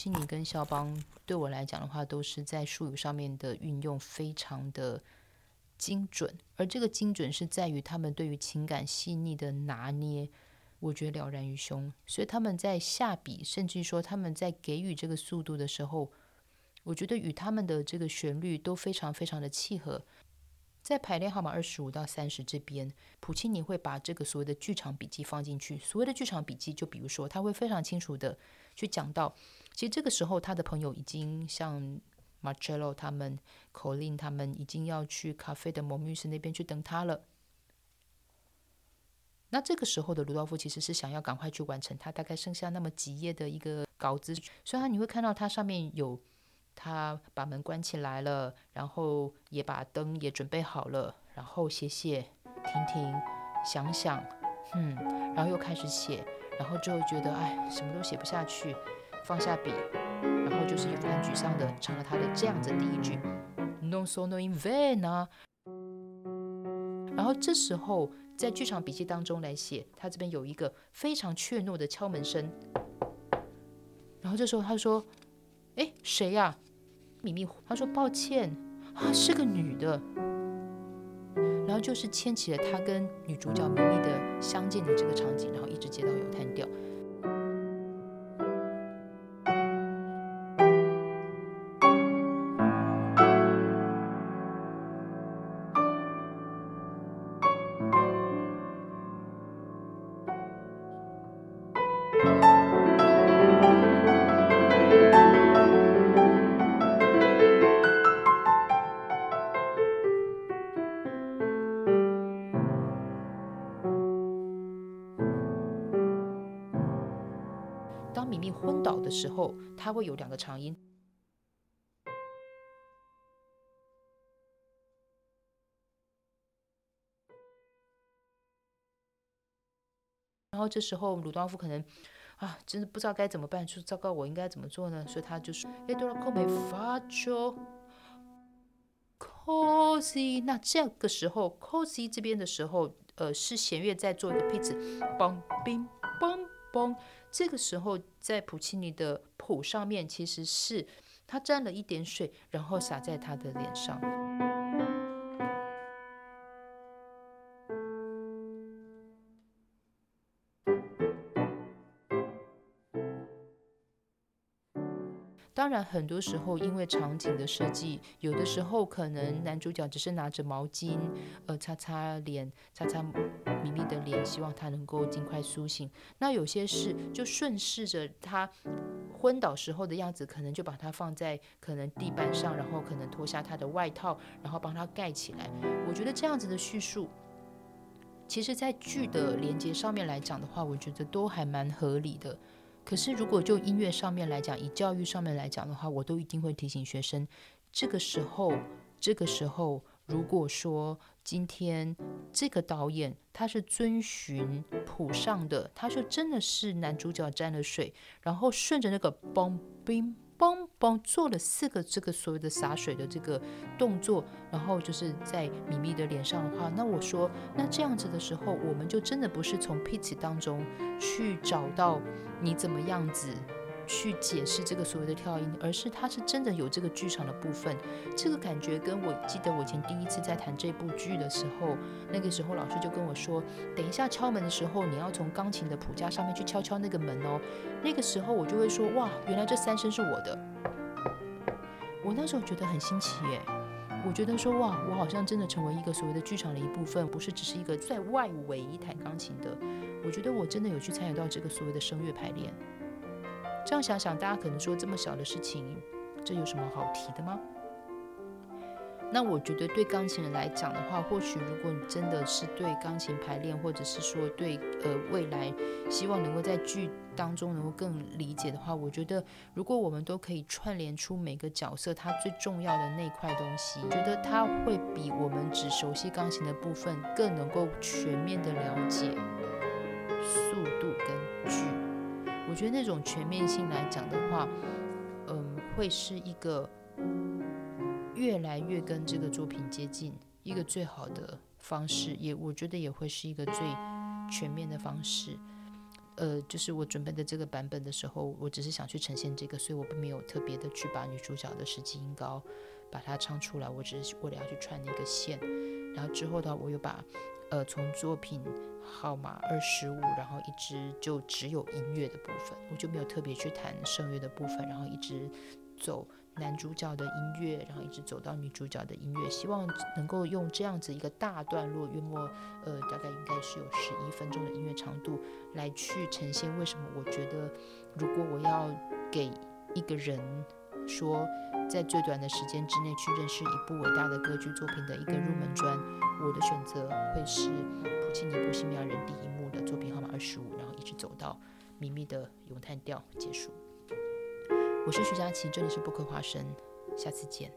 普契尼跟肖邦对我来讲的话，都是在术语上面的运用非常的精准，而这个精准是在于他们对于情感细腻的拿捏，我觉得了然于胸。所以他们在下笔，甚至说他们在给予这个速度的时候，我觉得与他们的这个旋律都非常非常的契合。在排练号码二十五到三十这边，普契尼会把这个所谓的剧场笔记放进去。所谓的剧场笔记，就比如说他会非常清楚的去讲到。其实这个时候，他的朋友已经像 Marcello 他们、科林他们已经要去咖啡的某密斯那边去等他了。那这个时候的卢道夫其实是想要赶快去完成他大概剩下那么几页的一个稿子，所以他你会看到他上面有他把门关起来了，然后也把灯也准备好了，然后写写停停想想，嗯，然后又开始写，然后就会觉得哎，什么都写不下去。放下笔，然后就是很沮丧的唱了他的这样子第一句，No sono in vain 啊。然后这时候在剧场笔记当中来写，他这边有一个非常怯懦的敲门声。然后这时候他说：“哎，谁呀？”米米他说：“抱歉，啊，是个女的。”然后就是牵起了他跟女主角米米的相见的这个场景，然后一直接到有叹调。时候，它会有两个长音，然后这时候鲁道夫可能啊，真的不知道该怎么办，说糟糕，我应该怎么做呢？所以他就说：“E do la come faccio così。”那这个时候，così 这边的时候，呃，是弦乐在做一个 pitch，嘣冰嘣崩。这个时候，在普契尼的谱上面，其实是他沾了一点水，然后洒在他的脸上。当然，很多时候因为场景的设计，有的时候可能男主角只是拿着毛巾，呃，擦擦脸，擦擦米米的脸，希望他能够尽快苏醒。那有些事就顺势着他昏倒时候的样子，可能就把他放在可能地板上，然后可能脱下他的外套，然后帮他盖起来。我觉得这样子的叙述，其实在剧的连接上面来讲的话，我觉得都还蛮合理的。可是，如果就音乐上面来讲，以教育上面来讲的话，我都一定会提醒学生，这个时候，这个时候，如果说今天这个导演他是遵循谱上的，他就真的是男主角沾了水，然后顺着那个嘣冰。嘣嘣做了四个这个所谓的洒水的这个动作，然后就是在米米的脸上的话，那我说，那这样子的时候，我们就真的不是从 pitch 当中去找到你怎么样子。去解释这个所谓的跳音，而是它是真的有这个剧场的部分。这个感觉跟我记得我以前第一次在谈这部剧的时候，那个时候老师就跟我说，等一下敲门的时候，你要从钢琴的谱架上面去敲敲那个门哦。那个时候我就会说，哇，原来这三声是我的。我那时候觉得很新奇耶，我觉得说，哇，我好像真的成为一个所谓的剧场的一部分，不是只是一个在外围弹钢琴的。我觉得我真的有去参与到这个所谓的声乐排练。这样想想，大家可能说这么小的事情，这有什么好提的吗？那我觉得对钢琴人来讲的话，或许如果你真的是对钢琴排练，或者是说对呃未来希望能够在剧当中能够更理解的话，我觉得如果我们都可以串联出每个角色他最重要的那块东西，觉得他会比我们只熟悉钢琴的部分更能够全面的了解我觉得那种全面性来讲的话，嗯，会是一个越来越跟这个作品接近一个最好的方式，也我觉得也会是一个最全面的方式。呃，就是我准备的这个版本的时候，我只是想去呈现这个，所以我并没有特别的去把女主角的实际音高把它唱出来，我只是为了要去串那个线。然后之后的话，我又把呃从作品号码二十五，然后一直就只有音乐的部分，我就没有特别去谈声乐的部分，然后一直走。男主角的音乐，然后一直走到女主角的音乐，希望能够用这样子一个大段落，约莫呃大概应该是有十一分钟的音乐长度，来去呈现为什么我觉得，如果我要给一个人说，在最短的时间之内去认识一部伟大的歌剧作品的一个入门砖，我的选择会是普契尼《波西米亚人》第一幕的作品号码二十五，然后一直走到秘密的《咏叹调》结束。我是徐佳琪，这里是剥壳花生，下次见。